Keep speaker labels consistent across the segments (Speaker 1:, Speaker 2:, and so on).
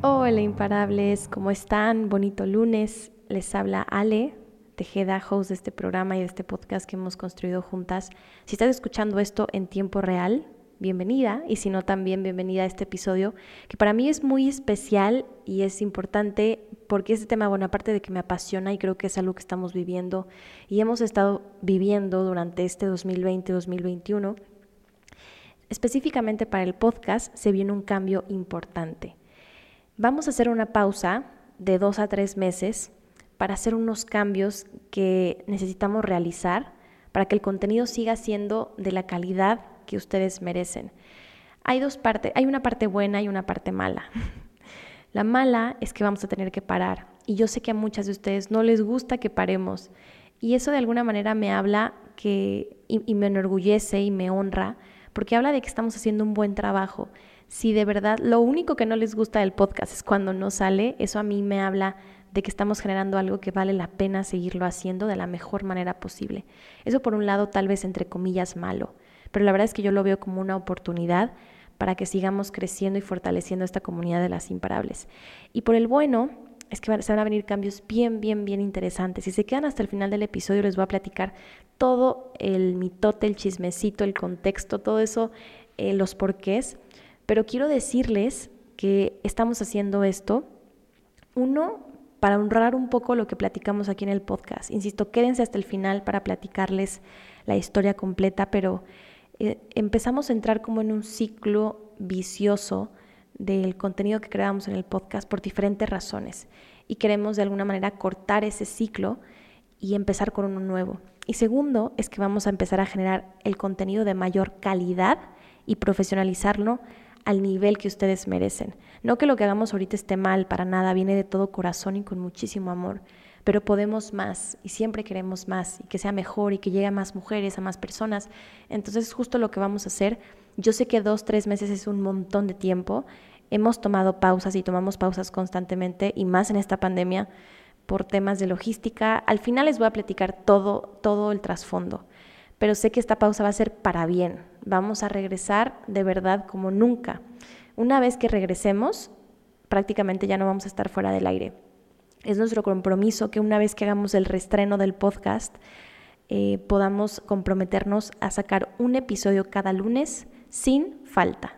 Speaker 1: Hola imparables, ¿cómo están? Bonito lunes. Les habla Ale Tejeda, host de este programa y de este podcast que hemos construido juntas. Si estás escuchando esto en tiempo real, bienvenida y si no también bienvenida a este episodio que para mí es muy especial y es importante porque este tema, bueno, aparte de que me apasiona y creo que es algo que estamos viviendo y hemos estado viviendo durante este 2020-2021, específicamente para el podcast se viene un cambio importante. Vamos a hacer una pausa de dos a tres meses para hacer unos cambios que necesitamos realizar para que el contenido siga siendo de la calidad que ustedes merecen. Hay dos partes, hay una parte buena y una parte mala. La mala es que vamos a tener que parar y yo sé que a muchas de ustedes no les gusta que paremos y eso de alguna manera me habla que y, y me enorgullece y me honra porque habla de que estamos haciendo un buen trabajo si de verdad lo único que no les gusta del podcast es cuando no sale, eso a mí me habla de que estamos generando algo que vale la pena seguirlo haciendo de la mejor manera posible. Eso por un lado tal vez entre comillas malo, pero la verdad es que yo lo veo como una oportunidad para que sigamos creciendo y fortaleciendo esta comunidad de las imparables. Y por el bueno, es que se van a venir cambios bien, bien, bien interesantes. Si se quedan hasta el final del episodio, les voy a platicar todo el mitote, el chismecito, el contexto, todo eso, eh, los porqués pero quiero decirles que estamos haciendo esto, uno, para honrar un poco lo que platicamos aquí en el podcast. Insisto, quédense hasta el final para platicarles la historia completa, pero eh, empezamos a entrar como en un ciclo vicioso del contenido que creamos en el podcast por diferentes razones y queremos de alguna manera cortar ese ciclo y empezar con uno nuevo. Y segundo, es que vamos a empezar a generar el contenido de mayor calidad y profesionalizarlo al nivel que ustedes merecen. No que lo que hagamos ahorita esté mal, para nada, viene de todo corazón y con muchísimo amor, pero podemos más y siempre queremos más y que sea mejor y que llegue a más mujeres, a más personas. Entonces es justo lo que vamos a hacer. Yo sé que dos, tres meses es un montón de tiempo. Hemos tomado pausas y tomamos pausas constantemente y más en esta pandemia por temas de logística. Al final les voy a platicar todo, todo el trasfondo pero sé que esta pausa va a ser para bien. Vamos a regresar de verdad como nunca. Una vez que regresemos, prácticamente ya no vamos a estar fuera del aire. Es nuestro compromiso que una vez que hagamos el restreno del podcast, eh, podamos comprometernos a sacar un episodio cada lunes sin falta.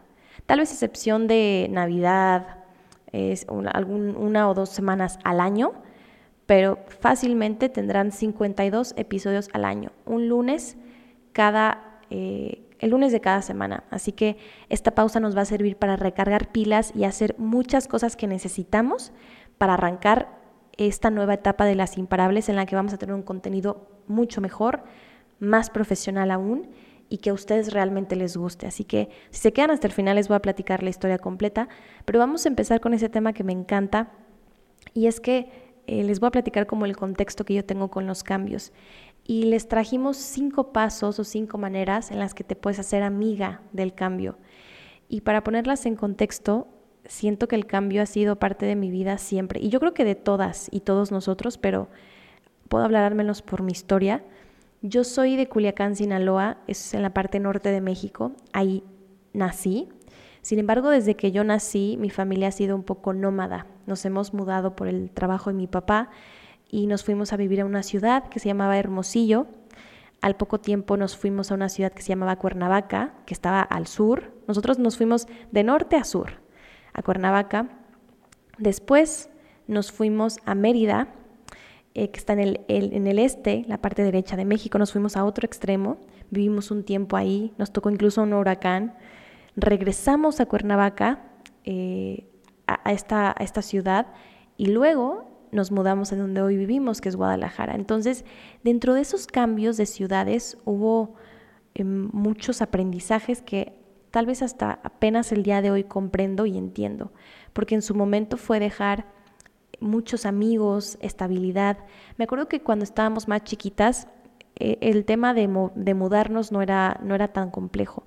Speaker 1: Tal vez excepción de Navidad, es una, una o dos semanas al año, pero fácilmente tendrán 52 episodios al año. Un lunes cada, eh, el lunes de cada semana. Así que esta pausa nos va a servir para recargar pilas y hacer muchas cosas que necesitamos para arrancar esta nueva etapa de las imparables en la que vamos a tener un contenido mucho mejor, más profesional aún y que a ustedes realmente les guste. Así que si se quedan hasta el final les voy a platicar la historia completa, pero vamos a empezar con ese tema que me encanta y es que eh, les voy a platicar como el contexto que yo tengo con los cambios y les trajimos cinco pasos o cinco maneras en las que te puedes hacer amiga del cambio. Y para ponerlas en contexto, siento que el cambio ha sido parte de mi vida siempre. Y yo creo que de todas y todos nosotros, pero puedo hablar al menos por mi historia. Yo soy de Culiacán, Sinaloa, es en la parte norte de México. Ahí nací. Sin embargo, desde que yo nací, mi familia ha sido un poco nómada. Nos hemos mudado por el trabajo de mi papá y nos fuimos a vivir a una ciudad que se llamaba Hermosillo. Al poco tiempo nos fuimos a una ciudad que se llamaba Cuernavaca, que estaba al sur. Nosotros nos fuimos de norte a sur, a Cuernavaca. Después nos fuimos a Mérida, eh, que está en el, en el este, la parte derecha de México. Nos fuimos a otro extremo, vivimos un tiempo ahí, nos tocó incluso un huracán. Regresamos a Cuernavaca, eh, a, esta, a esta ciudad, y luego nos mudamos en donde hoy vivimos, que es Guadalajara. Entonces, dentro de esos cambios de ciudades hubo em, muchos aprendizajes que tal vez hasta apenas el día de hoy comprendo y entiendo, porque en su momento fue dejar muchos amigos, estabilidad. Me acuerdo que cuando estábamos más chiquitas, eh, el tema de, de mudarnos no era, no era tan complejo.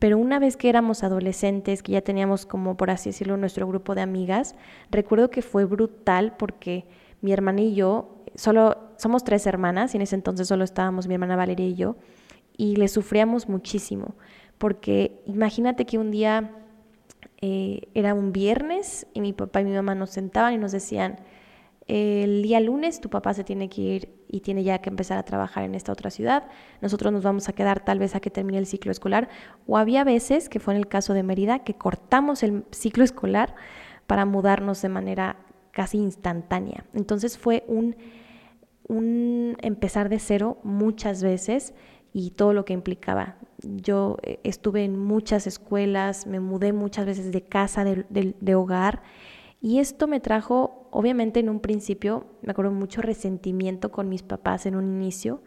Speaker 1: Pero una vez que éramos adolescentes, que ya teníamos como, por así decirlo, nuestro grupo de amigas, recuerdo que fue brutal porque mi hermana y yo, solo somos tres hermanas y en ese entonces solo estábamos mi hermana Valeria y yo, y le sufríamos muchísimo, porque imagínate que un día eh, era un viernes y mi papá y mi mamá nos sentaban y nos decían, el día lunes tu papá se tiene que ir y tiene ya que empezar a trabajar en esta otra ciudad, nosotros nos vamos a quedar tal vez a que termine el ciclo escolar, o había veces, que fue en el caso de Mérida, que cortamos el ciclo escolar para mudarnos de manera casi instantánea. Entonces fue un, empezar de cero muchas veces y todo lo que implicaba. Yo eh, estuve en muchas escuelas, me mudé muchas veces de casa, de hogar, y esto me trajo, obviamente en un principio, me acuerdo mucho resentimiento con mis papás en un inicio,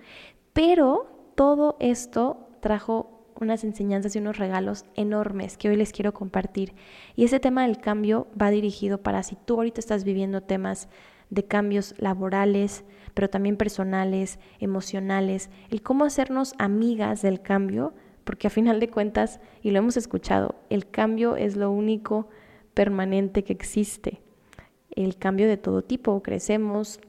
Speaker 1: pero todo esto trajo unas enseñanzas y unos regalos enormes que hoy les quiero compartir. Y ese tema del cambio va dirigido para si tú ahorita estás viviendo temas de cambios laborales, pero también personales, emocionales, el cómo hacernos amigas del cambio, porque a final de cuentas, y lo hemos escuchado, el cambio es lo único permanente que existe. El cambio de todo tipo, crecemos,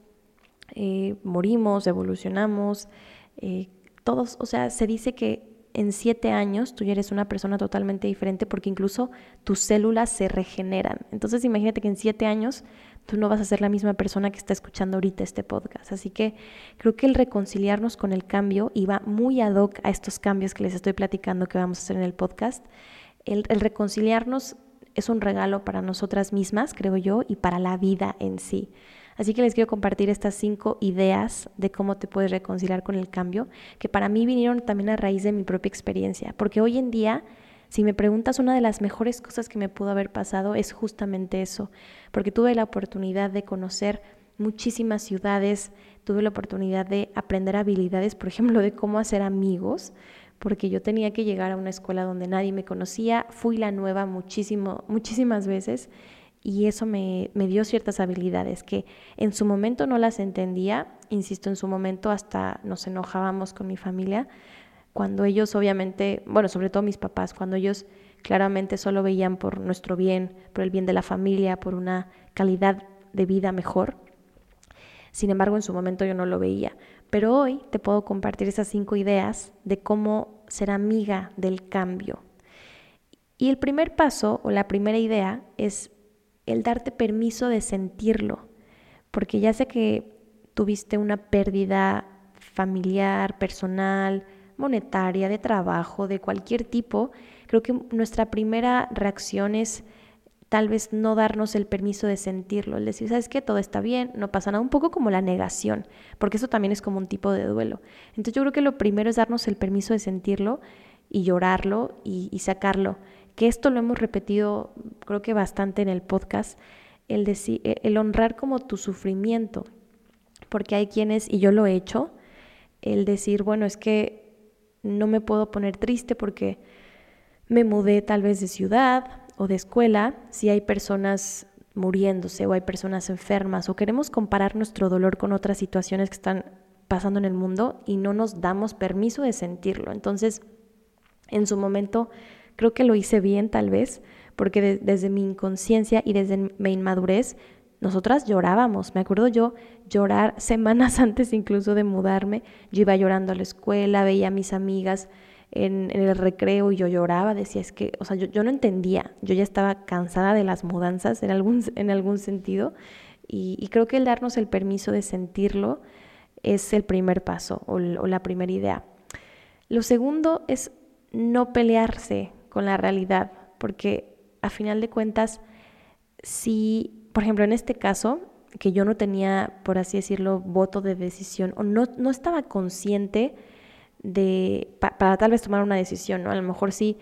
Speaker 1: eh, morimos, evolucionamos, eh, todos, o sea, se dice que en siete años tú eres una persona totalmente diferente porque incluso tus células se regeneran. Entonces imagínate que en siete años tú no vas a ser la misma persona que está escuchando ahorita este podcast. Así que creo que el reconciliarnos con el cambio va muy ad hoc a estos cambios que les estoy platicando que vamos a hacer en el podcast. El, el reconciliarnos es un regalo para nosotras mismas, creo yo, y para la vida en sí. Así que les quiero compartir estas cinco ideas de cómo te puedes reconciliar con el cambio, que para mí vinieron también a raíz de mi propia experiencia, porque hoy en día, si me preguntas, una de las mejores cosas que me pudo haber pasado es justamente eso, porque tuve la oportunidad de conocer muchísimas ciudades, tuve la oportunidad de aprender habilidades, por ejemplo, de cómo hacer amigos, porque yo tenía que llegar a una escuela donde nadie me conocía, fui la nueva muchísimo, muchísimas veces y eso me, me, dio ciertas habilidades que en su momento no las entendía, insisto, en su momento hasta nos enojábamos con mi familia, cuando ellos obviamente, bueno, sobre todo mis papás, cuando ellos claramente solo veían por nuestro bien, por el bien de la familia, por una calidad de vida mejor. Sin embargo, en su momento yo no lo veía. Pero hoy te puedo compartir esas cinco ideas de cómo ser amiga del cambio. Y el primer paso o la primera idea es el darte permiso de sentirlo, porque ya sé que tuviste una pérdida familiar, personal, monetaria, de trabajo, de cualquier tipo, creo que nuestra primera reacción es tal vez no darnos el permiso de sentirlo, el decir, ¿sabes qué? Todo está bien, no pasa nada, un poco como la negación, porque eso también es como un tipo de duelo. Entonces yo creo que lo primero es darnos el permiso de sentirlo y llorarlo y, y sacarlo que esto lo hemos repetido creo que bastante en el podcast, el, decir, e, el honrar como tu sufrimiento, porque hay quienes, y yo lo he hecho, el decir, bueno, es que no me puedo poner triste porque me mudé tal vez de ciudad o de escuela, si hay personas muriéndose o hay personas enfermas o queremos comparar nuestro dolor con otras situaciones que están pasando en el mundo y no nos damos permiso de sentirlo. Entonces, en su momento Creo que lo hice bien tal vez, porque desde mi inconsciencia y desde mi inmadurez, nosotras llorábamos. Me acuerdo yo llorar semanas antes incluso de mudarme. Yo iba llorando a la escuela, veía a mis amigas en, el recreo y yo lloraba. Decía, es que, o sea, yo, no entendía. Yo ya estaba cansada de las mudanzas en algún, en algún sentido. Y, y creo que el darnos el permiso de sentirlo es el primer paso o, o la primera idea. Lo segundo es no pelearse con la realidad, porque a final de cuentas, si, por ejemplo, en este caso, que yo no tenía, por así decirlo, voto de decisión o no, no estaba consciente de, para tal vez tomar una decisión, ¿no? A lo mejor sí,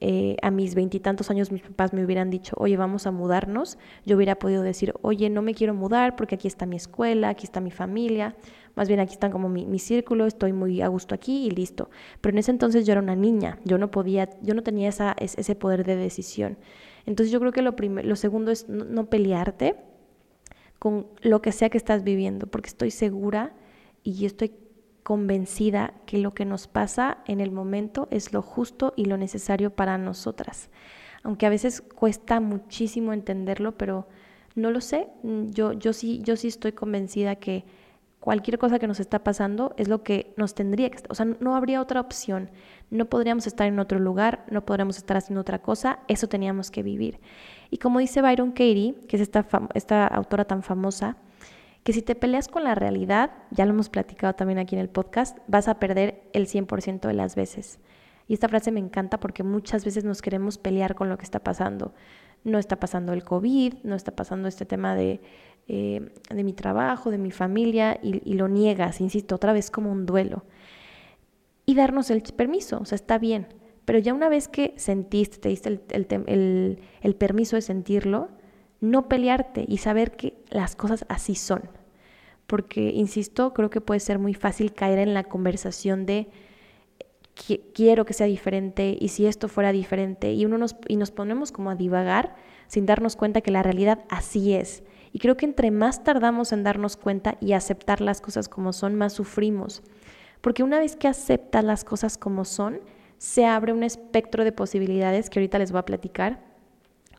Speaker 1: eh, a mis veintitantos años mis papás me hubieran dicho, oye, vamos a mudarnos, yo hubiera podido decir, oye, no me quiero mudar porque aquí está mi escuela, aquí está mi familia. más bien aquí están como mi, mi, círculo, estoy muy a gusto aquí y listo. Pero en ese entonces yo era una niña, yo no podía, yo no tenía esa, ese poder de decisión. Entonces yo creo que lo, lo segundo es no, pelearte con lo que sea que estás viviendo, porque estoy segura y estoy convencida que lo que nos pasa en el momento es lo justo y lo necesario para nosotras. Aunque a veces cuesta muchísimo entenderlo, pero no lo sé. Yo, yo, sí, yo sí estoy convencida que cualquier cosa que nos está pasando es lo que nos tendría que. O sea, no habría otra opción. No podríamos estar en otro lugar, no podríamos estar haciendo otra cosa, eso teníamos que vivir. Y como dice Byron Katie, que es esta, esta autora tan famosa, que si te peleas con la realidad, ya lo hemos platicado también aquí en el podcast, vas a perder el 100% de las veces. Y esta frase me encanta porque muchas veces nos queremos pelear con lo que está pasando. No está pasando el COVID, no está pasando este tema de eh, de mi trabajo, de mi familia, y, lo niegas, insisto, otra vez como un duelo. Y darnos el permiso, o sea, está bien, pero ya una vez que sentiste, te diste el, el permiso de sentirlo, no pelearte y saber que las cosas así son. Porque, insisto, creo que puede ser muy fácil caer en la conversación de quiero que sea diferente y si esto fuera diferente y, uno nos, y nos ponemos como a divagar sin darnos cuenta que la realidad así es y creo que entre más tardamos en darnos cuenta y aceptar las cosas como son, más sufrimos. Porque una vez que aceptas las cosas como son, se abre un espectro de posibilidades que ahorita les voy a platicar,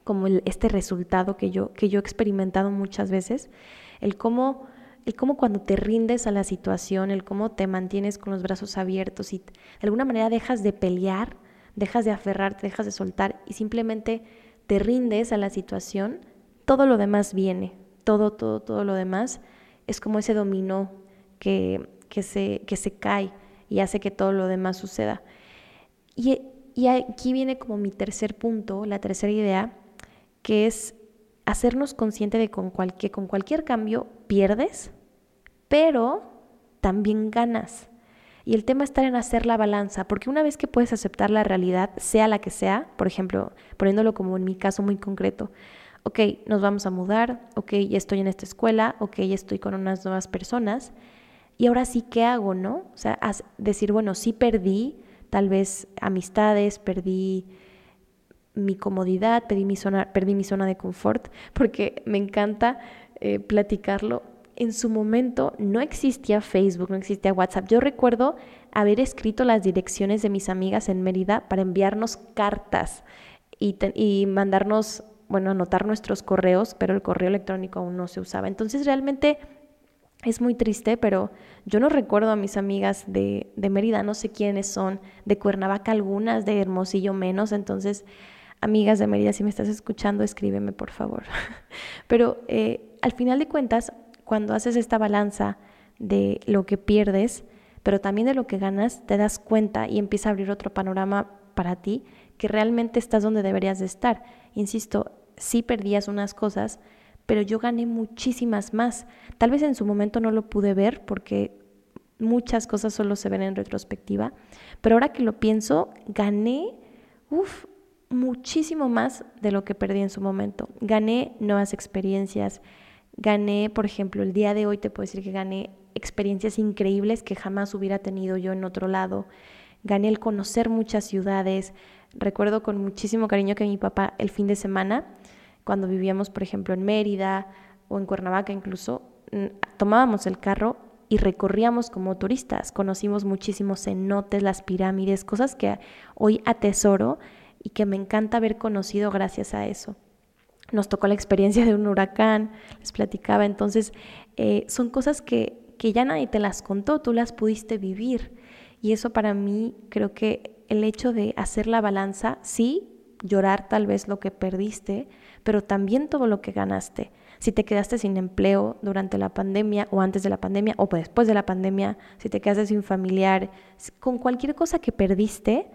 Speaker 1: como este resultado que yo, que yo he experimentado muchas veces, el cómo, el cómo cuando te rindes a la situación, el cómo te mantienes con los brazos abiertos y de alguna manera dejas de pelear, dejas de aferrarte, dejas de soltar y simplemente te rindes a la situación, todo lo demás viene, todo, todo, todo lo demás es como ese dominó que, que, se, que se cae y hace que todo lo demás suceda. Y, y aquí viene como mi tercer punto, la tercera idea, que es hacernos consciente de con que con cualquier cambio pierdes, pero también ganas. Y el tema está en hacer la balanza, porque una vez que puedes aceptar la realidad, sea la que sea, por ejemplo, poniéndolo como en mi caso muy concreto, ok, nos vamos a mudar, ok, ya estoy en esta escuela, ok, ya estoy con unas nuevas personas, y ahora sí, ¿qué hago, no? O sea, decir, bueno, sí perdí tal vez amistades, perdí mi comodidad, perdí mi zona, perdí mi zona de confort, porque me encanta eh, platicarlo. En su momento no existía Facebook, no existía WhatsApp. Yo recuerdo haber escrito las direcciones de mis amigas en Mérida para enviarnos cartas y, y mandarnos bueno, anotar nuestros correos, pero el correo electrónico aún no se usaba. Entonces realmente es muy triste, pero yo no recuerdo a mis amigas de, de Mérida, no sé quiénes son, de Cuernavaca algunas, de Hermosillo menos, entonces amigas de Mérida, si me estás escuchando, escríbeme por favor. pero eh, al final de cuentas, cuando haces esta balanza de lo que pierdes, pero también de lo que ganas, te das cuenta y empieza a abrir otro panorama para ti que realmente estás donde deberías de estar. Insisto, sí perdías unas cosas, pero yo gané muchísimas más. Tal vez en su momento no lo pude ver porque muchas cosas solo se ven en retrospectiva, pero ahora que lo pienso, gané, uff, muchísimo más de lo que perdí en su momento. Gané nuevas experiencias, gané, por ejemplo, el día de hoy te puedo decir que gané experiencias increíbles que jamás hubiera tenido yo en otro lado. Gané el conocer muchas ciudades, Recuerdo con muchísimo cariño que mi papá el fin de semana, cuando vivíamos, por ejemplo, en Mérida o en Cuernavaca incluso, tomábamos el carro y recorríamos como turistas. Conocimos muchísimos cenotes, las pirámides, cosas que hoy atesoro y que me encanta haber conocido gracias a eso. Nos tocó la experiencia de un huracán, les platicaba, entonces eh, son cosas que, que ya nadie te las contó, tú las pudiste vivir. Y eso para mí creo que el hecho de hacer la balanza, sí, llorar tal vez lo que perdiste, pero también todo lo que ganaste. Si te quedaste sin empleo durante la pandemia o antes de la pandemia o después de la pandemia, si te quedaste sin familiar, con cualquier cosa que perdiste,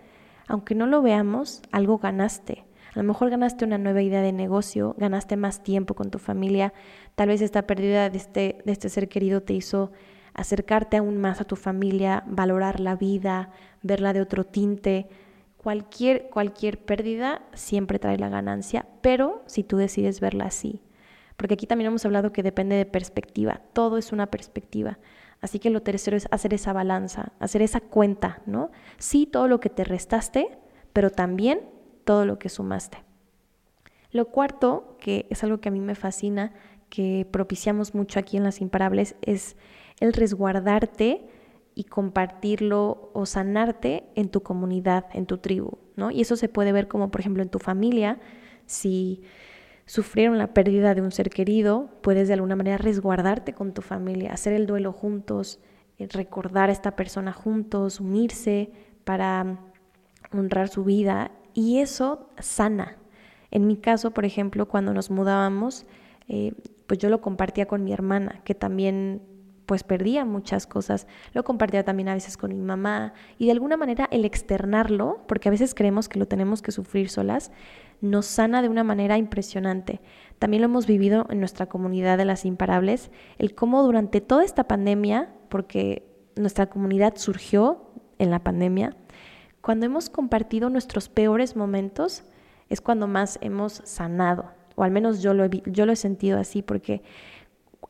Speaker 1: aunque no lo veamos, algo ganaste. A lo mejor ganaste una nueva idea de negocio, ganaste más tiempo con tu familia, tal vez esta pérdida de este, de este ser querido te hizo acercarte aún más a tu familia, valorar la vida, verla de otro tinte. Cualquier, cualquier pérdida siempre trae la ganancia, pero si tú decides verla así. Porque aquí también hemos hablado que depende de perspectiva, todo es una perspectiva. Así que lo tercero es hacer esa balanza, hacer esa cuenta, ¿no? Sí, todo lo que te restaste, pero también todo lo que sumaste. Lo cuarto, que es algo que a mí me fascina, que propiciamos mucho aquí en Las Imparables, es el resguardarte y compartirlo o sanarte en tu comunidad, en tu tribu, ¿no? Y eso se puede ver como, por ejemplo, en tu familia, si sufrieron la pérdida de un ser querido, puedes de alguna manera resguardarte con tu familia, hacer el duelo juntos, eh, recordar a esta persona juntos, unirse para honrar su vida y eso sana. En mi caso, por ejemplo, cuando nos mudábamos, eh, pues yo lo compartía con mi hermana, que también pues perdía muchas cosas. Lo compartía también a veces con mi mamá y de alguna manera el externarlo, porque a veces creemos que lo tenemos que sufrir solas, nos sana de una manera impresionante. También lo hemos vivido en nuestra comunidad de las imparables, el cómo durante toda esta pandemia, porque nuestra comunidad surgió en la pandemia, cuando hemos compartido nuestros peores momentos es cuando más hemos sanado, o al menos yo lo he, yo lo he sentido así, porque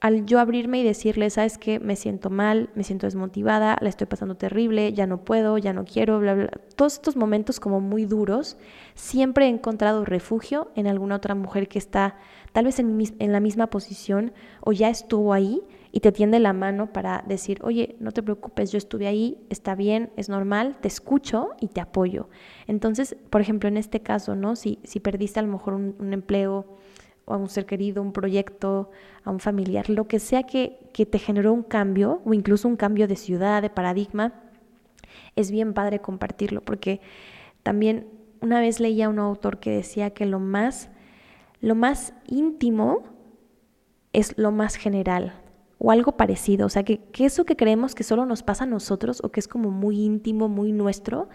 Speaker 1: al yo abrirme y decirle, sabes que me siento mal, me siento desmotivada, la estoy pasando terrible, ya no puedo, ya no quiero, bla, bla, todos estos momentos como muy duros, siempre he encontrado refugio en alguna otra mujer que está tal vez en, la misma posición o ya estuvo ahí y te tiende la mano para decir, oye, no te preocupes, yo estuve ahí, está bien, es normal, te escucho y te apoyo. Entonces, por ejemplo, en este caso, ¿no? Si, si perdiste a lo mejor un empleo, a un ser querido, un proyecto, a un familiar, lo que sea que, que te generó un cambio o incluso un cambio de ciudad, de paradigma, es bien padre compartirlo, porque también una vez leía a un autor que decía que lo más, lo más íntimo es lo más general o algo parecido, o sea, que eso que creemos que solo nos pasa a nosotros o que es como muy íntimo, muy nuestro,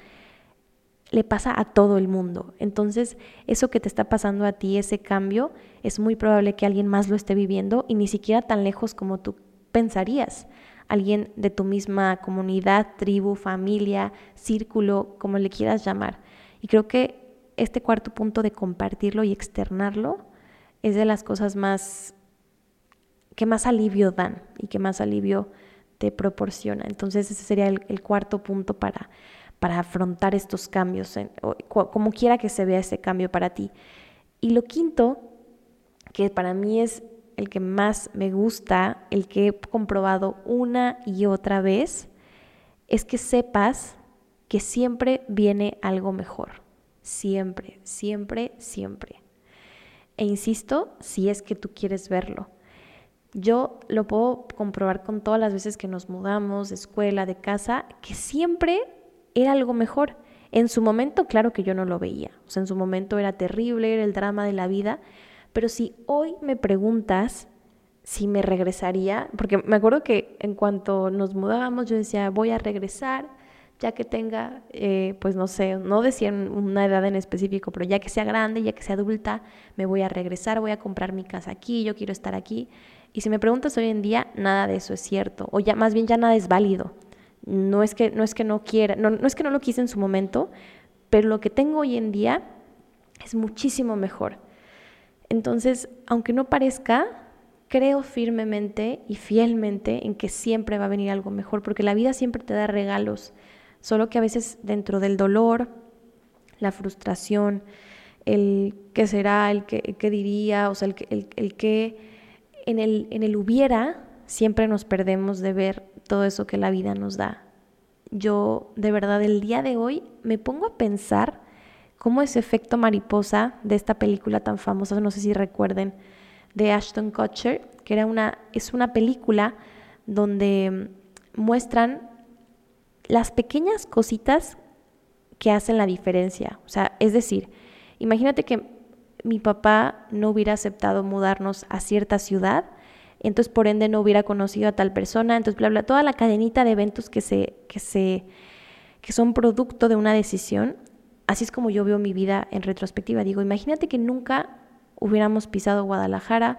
Speaker 1: le pasa a todo el mundo. Entonces, eso que te está pasando a ti, ese cambio, es muy probable que alguien más lo esté viviendo y ni siquiera tan lejos como tú pensarías. Alguien de tu misma comunidad, tribu, familia, círculo, como le quieras llamar. Y creo que este cuarto punto de compartirlo y externarlo es de las cosas más que más alivio dan y que más alivio te proporciona. Entonces ese sería el, el cuarto punto para para afrontar estos cambios, como quiera que se vea ese cambio para ti. Y lo quinto, que para mí es el que más me gusta, el que he comprobado una y otra vez, es que sepas que siempre viene algo mejor. Siempre, siempre, siempre. E insisto, si es que tú quieres verlo. Yo lo puedo comprobar con todas las veces que nos mudamos de escuela, de casa, que siempre era algo mejor. En su momento, claro que yo no lo veía. O en su momento era terrible, era el drama de la vida. Pero si hoy me preguntas si me regresaría, porque me acuerdo que en cuanto nos mudábamos, yo decía, voy a regresar, ya que tenga, eh, pues no sé, no decía una edad en específico, pero ya que sea grande, ya que sea adulta, me voy a regresar, voy a comprar mi casa aquí, yo quiero estar aquí. Y si me preguntas hoy en día, nada de eso es cierto, o ya más bien ya nada es válido. No es que no, es que no quiera, no, no es que no lo quise en su momento, pero lo que tengo hoy en día es muchísimo mejor. Entonces, aunque no parezca, creo firmemente y fielmente en que siempre va a venir algo mejor, porque la vida siempre te da regalos, solo que a veces dentro del dolor, la frustración, el qué será, el qué, diría, o sea, el, el, el que en el, en el hubiera siempre nos perdemos de ver todo eso que la vida nos da. Yo de verdad el día de hoy me pongo a pensar cómo ese efecto mariposa de esta película tan famosa, no sé si recuerden, de Ashton Kutcher, que era una, es una película donde muestran las pequeñas cositas que hacen la diferencia. O sea, es decir, imagínate que mi papá no hubiera aceptado mudarnos a cierta ciudad entonces por ende no hubiera conocido a tal persona, entonces bla bla, toda la cadenita de eventos que se que se que son producto de una decisión, así es como yo veo mi vida en retrospectiva. Digo, imagínate que nunca hubiéramos pisado Guadalajara,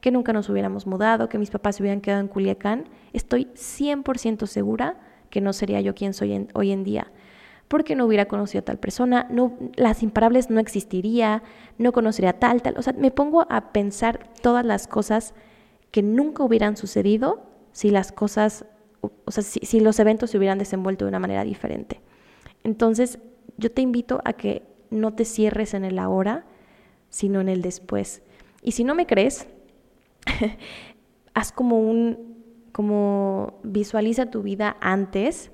Speaker 1: que nunca nos hubiéramos mudado, que mis papás se hubieran quedado en Culiacán, estoy 100% segura que no sería yo quien soy hoy en día porque no hubiera conocido a tal persona, las imparables no existiría, no conocería tal, tal. O sea, me pongo a pensar todas las cosas que nunca hubieran sucedido si las cosas o sea, si, los eventos se hubieran desenvuelto de una manera diferente. Entonces, yo te invito a que no te cierres en el ahora, sino en el después. Y si no me crees, haz como un, como visualiza tu vida antes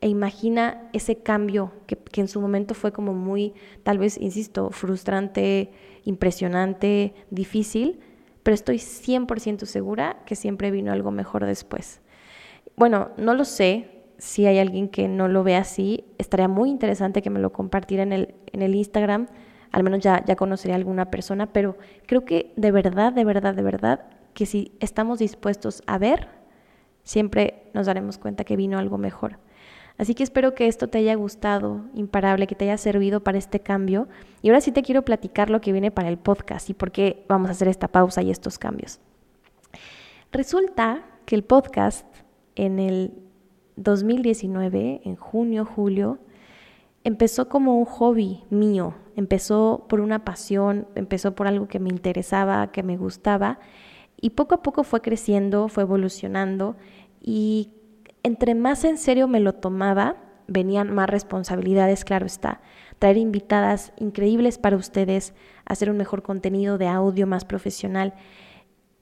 Speaker 1: e imagina ese cambio que, en su momento fue como muy, tal vez, insisto, frustrante, impresionante, difícil, pero estoy 100% segura que siempre vino algo mejor después. Bueno, no lo sé, si hay alguien que no lo ve así, estaría muy interesante que me lo compartiera en el, en el Instagram. Al menos ya, ya conocería a alguna persona, pero creo que de verdad, de verdad, de verdad, que si estamos dispuestos a ver, siempre nos daremos cuenta que vino algo mejor. Así que espero que esto te haya gustado, imparable, que te haya servido para este cambio. Y ahora sí te quiero platicar lo que viene para el podcast y por qué vamos a hacer esta pausa y estos cambios. Resulta que el podcast en el 2019, en junio, julio, empezó como un hobby mío, empezó por una pasión, empezó por algo que me interesaba, que me gustaba, y poco a poco fue creciendo, fue evolucionando, y entre más en serio me lo tomaba, venían más responsabilidades, claro está, traer invitadas increíbles para ustedes, hacer un mejor contenido de audio más profesional.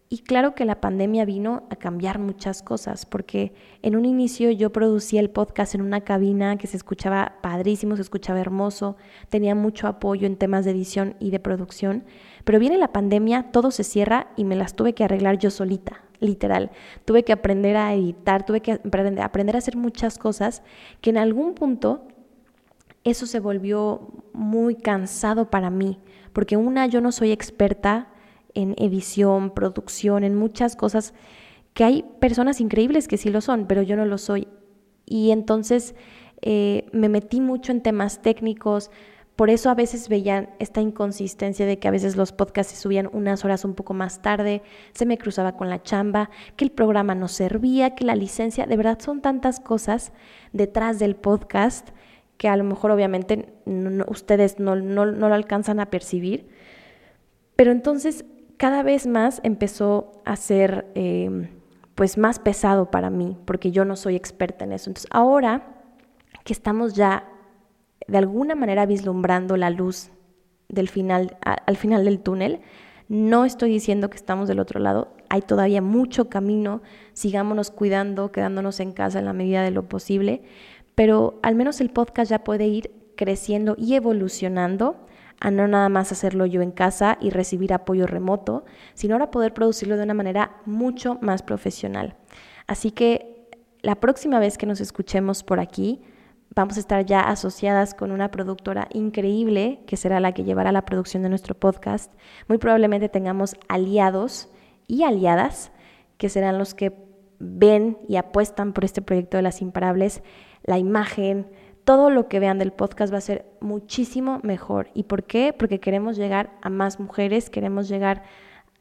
Speaker 1: Y claro que la pandemia vino a cambiar muchas cosas, porque en un inicio yo producía el podcast en una cabina que se escuchaba padrísimo, se escuchaba hermoso, tenía mucho apoyo en temas de edición y de producción, pero viene la pandemia, todo se cierra y me las tuve que arreglar yo solita, literal. Tuve que aprender a editar, tuve que aprender a hacer muchas cosas que en algún punto eso se volvió muy cansado para mí, porque una, yo no soy experta en edición, producción, en muchas cosas que hay personas increíbles que sí lo son, pero yo no lo soy. Y entonces eh, me metí mucho en temas técnicos, por eso a veces veían esta inconsistencia de que a veces los podcasts se subían unas horas un poco más tarde, se me cruzaba con la chamba, que el programa no servía, que la licencia, de verdad son tantas cosas detrás del podcast que a lo mejor obviamente ustedes no, no, no lo alcanzan a percibir. Pero entonces cada vez más empezó a ser em, pues más pesado para mí, porque yo no soy experta en eso. Entonces ahora que estamos ya de alguna manera vislumbrando la luz del final, al final del túnel, no estoy diciendo que estamos del otro lado, hay todavía mucho camino, sigámonos cuidando, quedándonos en casa en la medida de lo posible, pero al menos el podcast ya puede ir creciendo y evolucionando a no nada más hacerlo yo en casa y recibir apoyo remoto, sino ahora poder producirlo de una manera mucho más profesional. Así que la próxima vez que nos escuchemos por aquí, vamos a estar ya asociadas con una productora increíble que será la que llevará la producción de nuestro podcast. Muy probablemente tengamos aliados y aliadas que serán los que ven y apuestan por este proyecto de las imparables, la imagen, todo lo que vean del podcast va a ser muchísimo mejor. ¿Y por qué? Porque queremos llegar a más mujeres, queremos llegar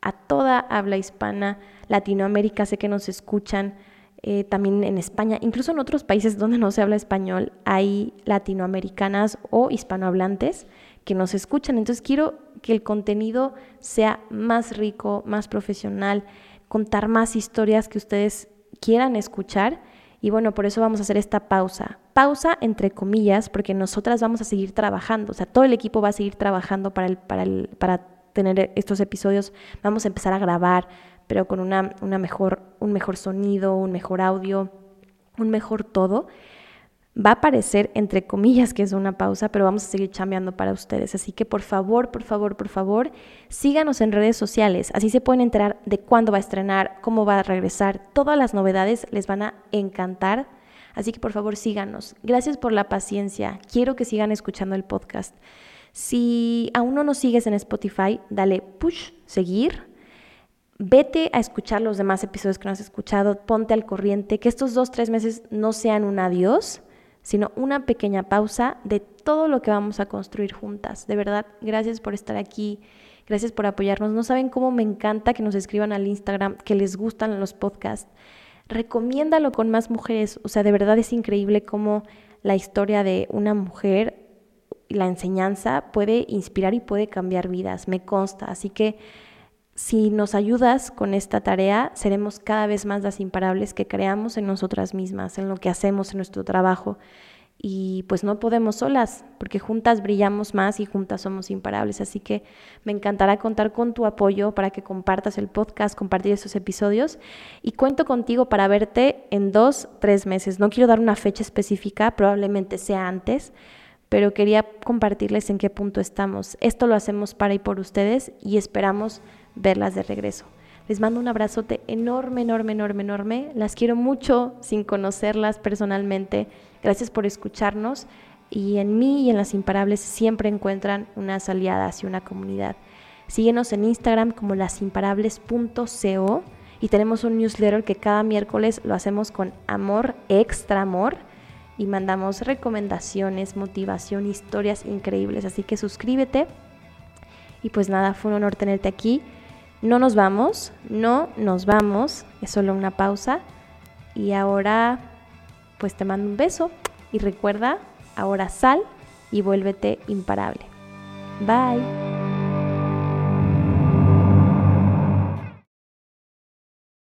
Speaker 1: a toda habla hispana, Latinoamérica, sé que nos escuchan, eh, también en España, incluso en otros países donde no se habla español, hay latinoamericanas o hispanohablantes que nos escuchan. Entonces quiero que el contenido sea más rico, más profesional, contar más historias que ustedes quieran escuchar y bueno, por eso vamos a hacer esta pausa. Pausa entre comillas, porque nosotras vamos a seguir trabajando, o sea, todo el equipo va a seguir trabajando para, el, para, el, para tener estos episodios. Vamos a empezar a grabar, pero con una, una mejor, un mejor sonido, un mejor audio, un mejor todo. Va a parecer, entre comillas, que es una pausa, pero vamos a seguir chambeando para ustedes. Así que por favor, por favor, por favor, síganos en redes sociales. Así se pueden enterar de cuándo va a estrenar, cómo va a regresar. Todas las novedades les van a encantar. Así que por favor, síganos. Gracias por la paciencia. Quiero que sigan escuchando el podcast. Si aún no nos sigues en Spotify, dale push, seguir. Vete a escuchar los demás episodios que no has escuchado, ponte al corriente, que estos dos, tres meses no sean un adiós, sino una pequeña pausa de todo lo que vamos a construir juntas. De verdad, gracias por estar aquí, gracias por apoyarnos. No saben cómo me encanta que nos escriban al Instagram, que les gustan los podcasts. Recomiéndalo con más mujeres. O sea, de verdad es increíble cómo la historia de una mujer, la enseñanza puede inspirar y puede cambiar vidas, me consta. Así que si nos ayudas con esta tarea, seremos cada vez más las imparables que creamos en nosotras mismas, en lo que hacemos, en nuestro trabajo. Y pues no podemos solas, porque juntas brillamos más y juntas somos imparables. Así que me encantará contar con tu apoyo para que compartas el podcast, compartir estos episodios. Y cuento contigo para verte en dos, tres meses. No quiero dar una fecha específica, probablemente sea antes, pero quería compartirles en qué punto estamos. Esto lo hacemos para y por ustedes y esperamos verlas de regreso. Les mando un abrazote enorme, enorme, enorme, enorme. Las quiero mucho sin conocerlas personalmente. Gracias por escucharnos y en mí y en las imparables siempre encuentran unas aliadas y una comunidad. Síguenos en Instagram como lasimparables.co y tenemos un newsletter que cada miércoles lo hacemos con amor, extra amor y mandamos recomendaciones, motivación, historias increíbles. Así que suscríbete. Y pues nada, fue un honor tenerte aquí. No nos vamos, no nos vamos, es solo una pausa. Y ahora pues te mando un beso y recuerda, ahora sal y vuélvete imparable. Bye.